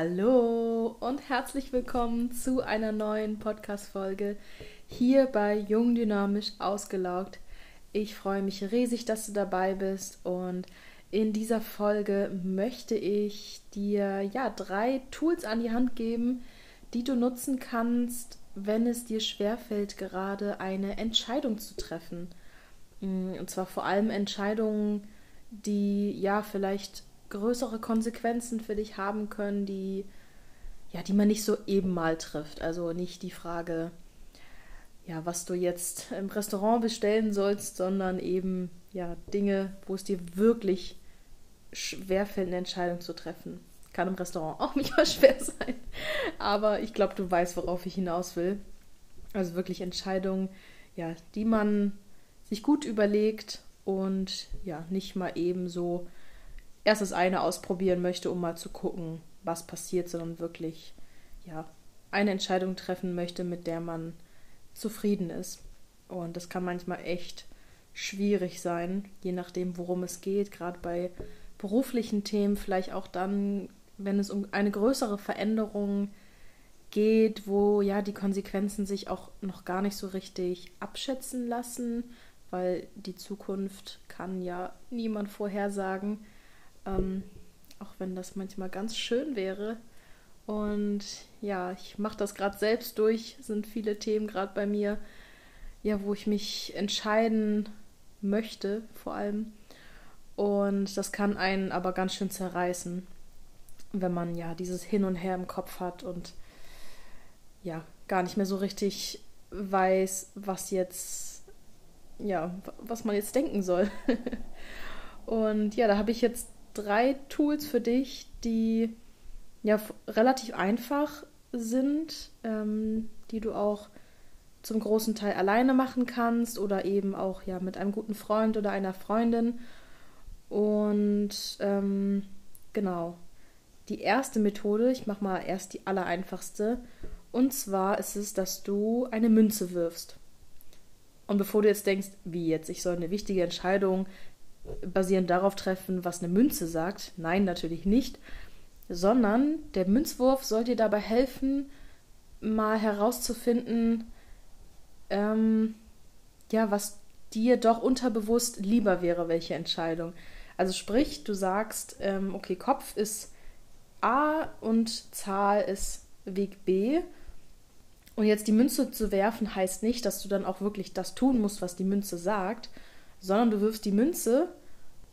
Hallo und herzlich willkommen zu einer neuen Podcast-Folge hier bei Jung Dynamisch Ausgelaugt. Ich freue mich riesig, dass du dabei bist und in dieser Folge möchte ich dir ja drei Tools an die Hand geben, die du nutzen kannst, wenn es dir schwerfällt, gerade eine Entscheidung zu treffen. Und zwar vor allem Entscheidungen, die ja vielleicht größere Konsequenzen für dich haben können, die ja, die man nicht so eben mal trifft. Also nicht die Frage, ja, was du jetzt im Restaurant bestellen sollst, sondern eben ja Dinge, wo es dir wirklich schwerfällt, eine Entscheidung zu treffen. Kann im Restaurant auch nicht mal schwer sein. Aber ich glaube, du weißt, worauf ich hinaus will. Also wirklich Entscheidungen, ja, die man sich gut überlegt und ja, nicht mal eben so erst das eine ausprobieren möchte, um mal zu gucken, was passiert, sondern wirklich ja, eine Entscheidung treffen möchte, mit der man zufrieden ist. Und das kann manchmal echt schwierig sein, je nachdem, worum es geht, gerade bei beruflichen Themen, vielleicht auch dann, wenn es um eine größere Veränderung geht, wo ja die Konsequenzen sich auch noch gar nicht so richtig abschätzen lassen, weil die Zukunft kann ja niemand vorhersagen. Ähm, auch wenn das manchmal ganz schön wäre. Und ja, ich mache das gerade selbst durch. Sind viele Themen gerade bei mir, ja, wo ich mich entscheiden möchte, vor allem. Und das kann einen aber ganz schön zerreißen, wenn man ja dieses Hin und Her im Kopf hat und ja, gar nicht mehr so richtig weiß, was jetzt, ja, was man jetzt denken soll. und ja, da habe ich jetzt drei Tools für dich, die ja relativ einfach sind, ähm, die du auch zum großen Teil alleine machen kannst oder eben auch ja mit einem guten Freund oder einer Freundin. Und ähm, genau, die erste Methode, ich mache mal erst die allereinfachste, und zwar ist es, dass du eine Münze wirfst. Und bevor du jetzt denkst, wie jetzt, ich soll eine wichtige Entscheidung basierend darauf treffen, was eine Münze sagt. Nein, natürlich nicht. Sondern der Münzwurf soll dir dabei helfen, mal herauszufinden, ähm, ja, was dir doch unterbewusst lieber wäre, welche Entscheidung. Also sprich, du sagst, ähm, okay, Kopf ist A und Zahl ist Weg B. Und jetzt die Münze zu werfen heißt nicht, dass du dann auch wirklich das tun musst, was die Münze sagt, sondern du wirfst die Münze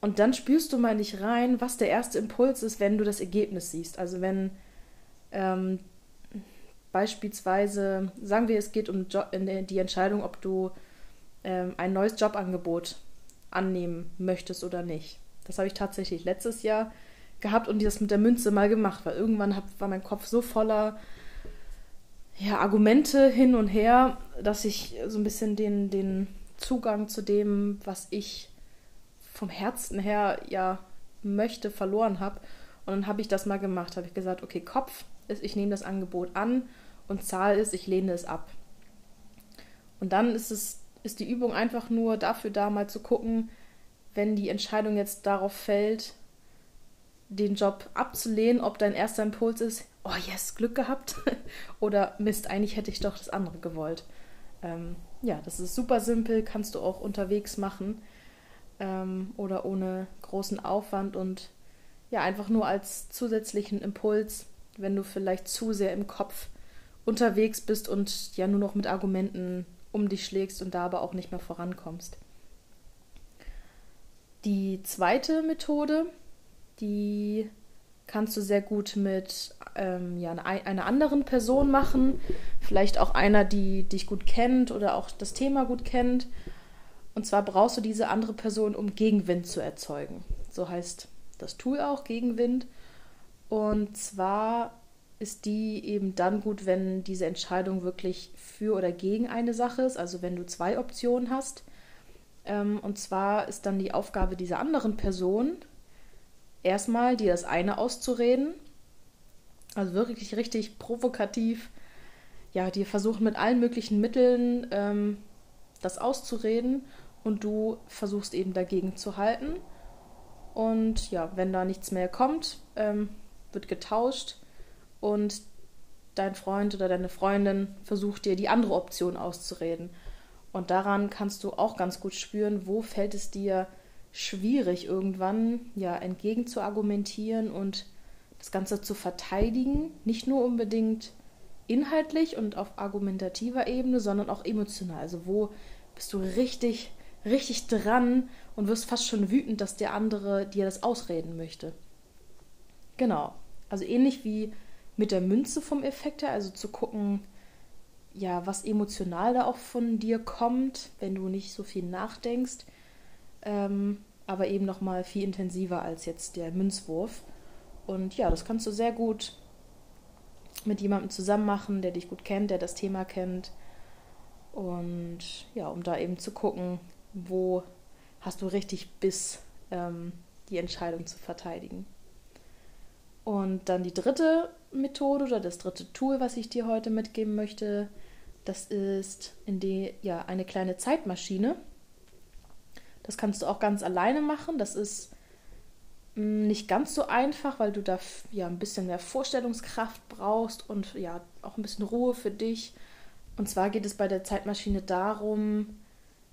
und dann spürst du mal nicht rein, was der erste Impuls ist, wenn du das Ergebnis siehst. Also wenn ähm, beispielsweise, sagen wir, es geht um jo die Entscheidung, ob du ähm, ein neues Jobangebot annehmen möchtest oder nicht. Das habe ich tatsächlich letztes Jahr gehabt und das mit der Münze mal gemacht, weil irgendwann hab, war mein Kopf so voller ja, Argumente hin und her, dass ich so ein bisschen den, den Zugang zu dem, was ich vom Herzen her ja möchte, verloren habe. Und dann habe ich das mal gemacht, habe ich gesagt, okay, Kopf ist, ich nehme das Angebot an und Zahl ist, ich lehne es ab. Und dann ist es ist die Übung einfach nur dafür da, mal zu gucken, wenn die Entscheidung jetzt darauf fällt, den Job abzulehnen, ob dein erster Impuls ist, oh yes, Glück gehabt, oder Mist, eigentlich hätte ich doch das andere gewollt. Ähm, ja, das ist super simpel, kannst du auch unterwegs machen ähm, oder ohne großen Aufwand und ja, einfach nur als zusätzlichen Impuls, wenn du vielleicht zu sehr im Kopf unterwegs bist und ja nur noch mit Argumenten um dich schlägst und da aber auch nicht mehr vorankommst. Die zweite Methode, die kannst du sehr gut mit ähm, ja, einer anderen Person machen. Vielleicht auch einer, die dich gut kennt oder auch das Thema gut kennt. Und zwar brauchst du diese andere Person, um Gegenwind zu erzeugen. So heißt das Tool auch Gegenwind. Und zwar ist die eben dann gut, wenn diese Entscheidung wirklich für oder gegen eine Sache ist, also wenn du zwei Optionen hast. Ähm, und zwar ist dann die Aufgabe dieser anderen Person, erstmal dir das eine auszureden, also wirklich richtig provokativ, ja, dir versuchen mit allen möglichen Mitteln ähm, das auszureden und du versuchst eben dagegen zu halten. Und ja, wenn da nichts mehr kommt, ähm, wird getauscht und dein Freund oder deine Freundin versucht dir die andere Option auszureden. Und daran kannst du auch ganz gut spüren, wo fällt es dir schwierig, irgendwann ja entgegen zu argumentieren und das Ganze zu verteidigen. Nicht nur unbedingt inhaltlich und auf argumentativer Ebene, sondern auch emotional. Also wo bist du richtig, richtig dran und wirst fast schon wütend, dass der andere dir das ausreden möchte. Genau. Also ähnlich wie mit der Münze vom Effekt her, also zu gucken, ja, was emotional da auch von dir kommt, wenn du nicht so viel nachdenkst, ähm, aber eben noch mal viel intensiver als jetzt der Münzwurf. Und ja, das kannst du sehr gut mit jemandem zusammen machen, der dich gut kennt, der das Thema kennt. Und ja, um da eben zu gucken, wo hast du richtig Biss, ähm, die Entscheidung zu verteidigen. Und dann die dritte Methode oder das dritte Tool, was ich dir heute mitgeben möchte, das ist in die, ja, eine kleine Zeitmaschine. Das kannst du auch ganz alleine machen. Das ist mm, nicht ganz so einfach, weil du da ja ein bisschen mehr Vorstellungskraft brauchst und ja auch ein bisschen Ruhe für dich. Und zwar geht es bei der Zeitmaschine darum,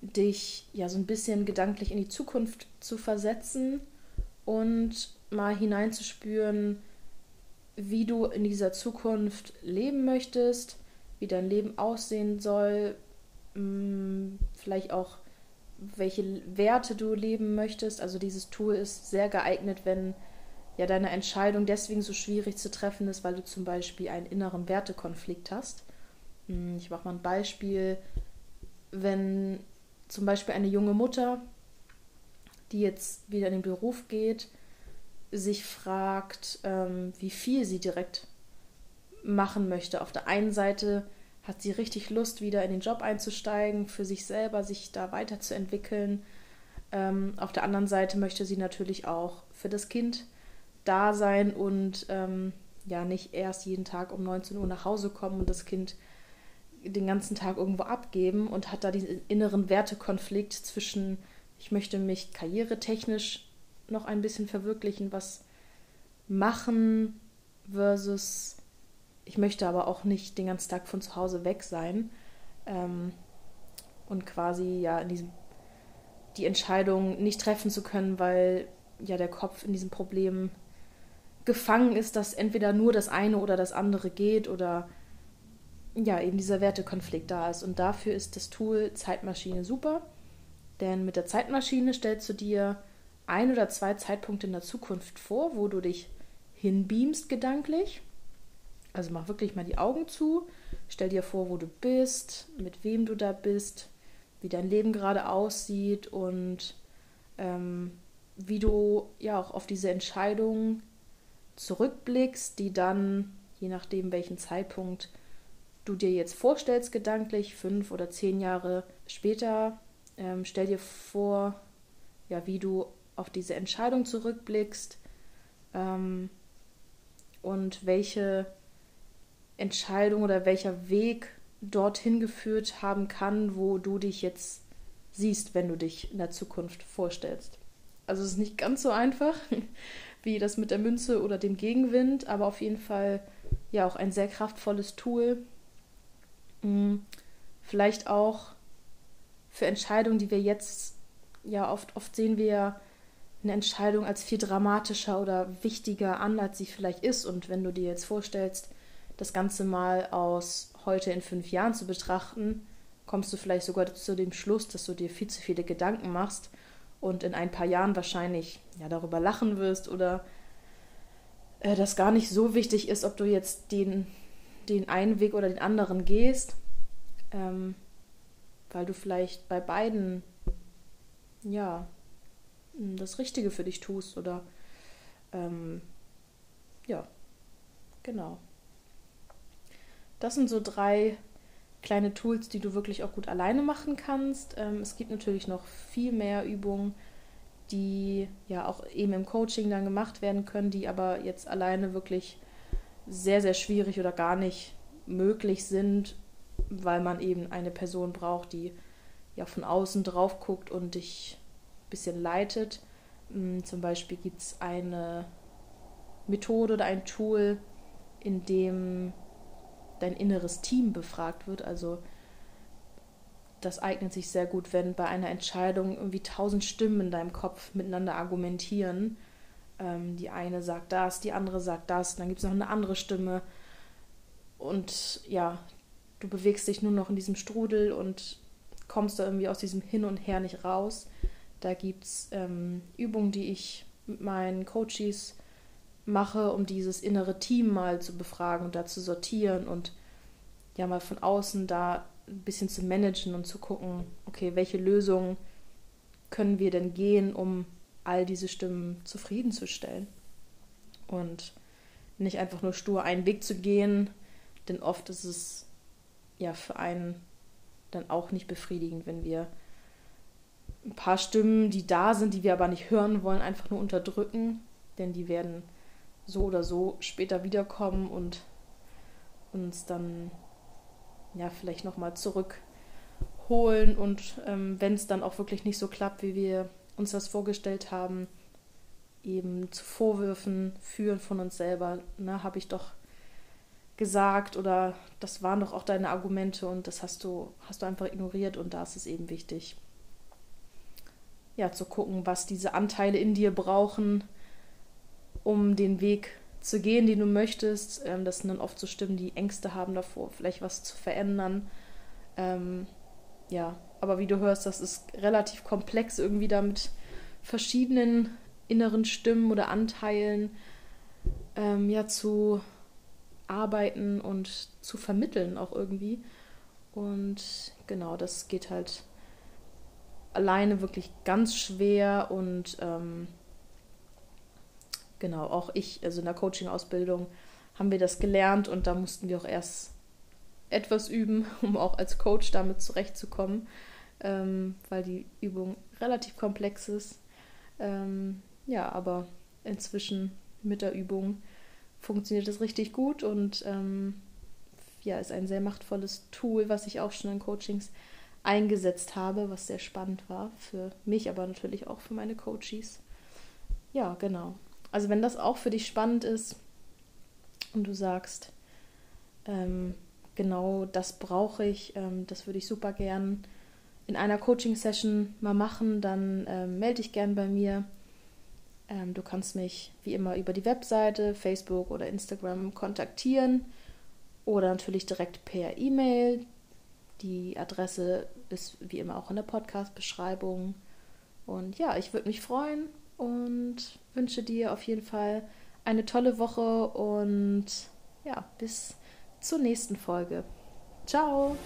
dich ja so ein bisschen gedanklich in die Zukunft zu versetzen und mal hineinzuspüren, wie du in dieser Zukunft leben möchtest, wie dein Leben aussehen soll, mm, vielleicht auch welche Werte du leben möchtest. Also dieses Tool ist sehr geeignet, wenn ja deine Entscheidung deswegen so schwierig zu treffen ist, weil du zum Beispiel einen inneren Wertekonflikt hast. Mm, ich mache mal ein Beispiel. Wenn zum Beispiel eine junge Mutter, die jetzt wieder in den Beruf geht, sich fragt, ähm, wie viel sie direkt machen möchte. Auf der einen Seite hat sie richtig Lust, wieder in den Job einzusteigen, für sich selber sich da weiterzuentwickeln. Ähm, auf der anderen Seite möchte sie natürlich auch für das Kind da sein und ähm, ja nicht erst jeden Tag um 19 Uhr nach Hause kommen und das Kind den ganzen Tag irgendwo abgeben und hat da diesen inneren Wertekonflikt zwischen, ich möchte mich karrieretechnisch noch ein bisschen verwirklichen, was machen versus ich möchte aber auch nicht den ganzen Tag von zu Hause weg sein ähm, und quasi ja in diesem die Entscheidung nicht treffen zu können, weil ja der Kopf in diesem Problem gefangen ist, dass entweder nur das eine oder das andere geht oder ja eben dieser Wertekonflikt da ist. Und dafür ist das Tool Zeitmaschine super, denn mit der Zeitmaschine stellst du dir ein oder zwei Zeitpunkte in der Zukunft vor, wo du dich hinbeamst gedanklich. Also mach wirklich mal die Augen zu, stell dir vor, wo du bist, mit wem du da bist, wie dein Leben gerade aussieht und ähm, wie du ja auch auf diese Entscheidung zurückblickst, die dann, je nachdem welchen Zeitpunkt du dir jetzt vorstellst, gedanklich, fünf oder zehn Jahre später, ähm, stell dir vor, ja, wie du auf diese Entscheidung zurückblickst ähm, und welche Entscheidung oder welcher Weg dorthin geführt haben kann, wo du dich jetzt siehst, wenn du dich in der Zukunft vorstellst. Also es ist nicht ganz so einfach wie das mit der Münze oder dem Gegenwind, aber auf jeden Fall ja auch ein sehr kraftvolles Tool. Hm, vielleicht auch für Entscheidungen, die wir jetzt ja oft oft sehen wir eine Entscheidung als viel dramatischer oder wichtiger an, als sie vielleicht ist. Und wenn du dir jetzt vorstellst, das Ganze mal aus heute in fünf Jahren zu betrachten, kommst du vielleicht sogar zu dem Schluss, dass du dir viel zu viele Gedanken machst und in ein paar Jahren wahrscheinlich ja, darüber lachen wirst oder äh, das gar nicht so wichtig ist, ob du jetzt den, den einen Weg oder den anderen gehst, ähm, weil du vielleicht bei beiden ja das Richtige für dich tust oder ähm, ja, genau. Das sind so drei kleine Tools, die du wirklich auch gut alleine machen kannst. Ähm, es gibt natürlich noch viel mehr Übungen, die ja auch eben im Coaching dann gemacht werden können, die aber jetzt alleine wirklich sehr, sehr schwierig oder gar nicht möglich sind, weil man eben eine Person braucht, die ja von außen drauf guckt und dich bisschen leitet. Mm, zum Beispiel gibt es eine Methode oder ein Tool, in dem dein inneres Team befragt wird. Also das eignet sich sehr gut, wenn bei einer Entscheidung irgendwie tausend Stimmen in deinem Kopf miteinander argumentieren. Ähm, die eine sagt das, die andere sagt das, dann gibt es noch eine andere Stimme. Und ja, du bewegst dich nur noch in diesem Strudel und kommst da irgendwie aus diesem Hin und Her nicht raus. Da gibt es ähm, Übungen, die ich mit meinen Coaches mache, um dieses innere Team mal zu befragen und da zu sortieren und ja mal von außen da ein bisschen zu managen und zu gucken, okay, welche Lösungen können wir denn gehen, um all diese Stimmen zufriedenzustellen. Und nicht einfach nur stur einen Weg zu gehen, denn oft ist es ja für einen dann auch nicht befriedigend, wenn wir ein paar Stimmen, die da sind, die wir aber nicht hören wollen, einfach nur unterdrücken, denn die werden so oder so später wiederkommen und uns dann ja vielleicht nochmal zurückholen und ähm, wenn es dann auch wirklich nicht so klappt, wie wir uns das vorgestellt haben, eben zu Vorwürfen führen von uns selber. Na, habe ich doch gesagt oder das waren doch auch deine Argumente und das hast du, hast du einfach ignoriert und da ist es eben wichtig, ja, zu gucken, was diese Anteile in dir brauchen, um den Weg zu gehen, den du möchtest. Ähm, das sind dann oft so Stimmen, die Ängste haben davor, vielleicht was zu verändern. Ähm, ja, aber wie du hörst, das ist relativ komplex irgendwie da mit verschiedenen inneren Stimmen oder Anteilen ähm, ja zu arbeiten und zu vermitteln auch irgendwie. Und genau, das geht halt alleine wirklich ganz schwer und ähm, genau, auch ich, also in der Coaching-Ausbildung haben wir das gelernt und da mussten wir auch erst etwas üben, um auch als Coach damit zurechtzukommen, ähm, weil die Übung relativ komplex ist. Ähm, ja, aber inzwischen mit der Übung funktioniert es richtig gut und ähm, ja, ist ein sehr machtvolles Tool, was ich auch schon in Coachings eingesetzt habe, was sehr spannend war für mich, aber natürlich auch für meine Coaches. Ja, genau. Also wenn das auch für dich spannend ist und du sagst, ähm, genau das brauche ich, ähm, das würde ich super gern in einer Coaching-Session mal machen, dann ähm, melde dich gern bei mir. Ähm, du kannst mich wie immer über die Webseite, Facebook oder Instagram kontaktieren oder natürlich direkt per E-Mail. Die Adresse ist wie immer auch in der Podcast-Beschreibung. Und ja, ich würde mich freuen und wünsche dir auf jeden Fall eine tolle Woche und ja, bis zur nächsten Folge. Ciao!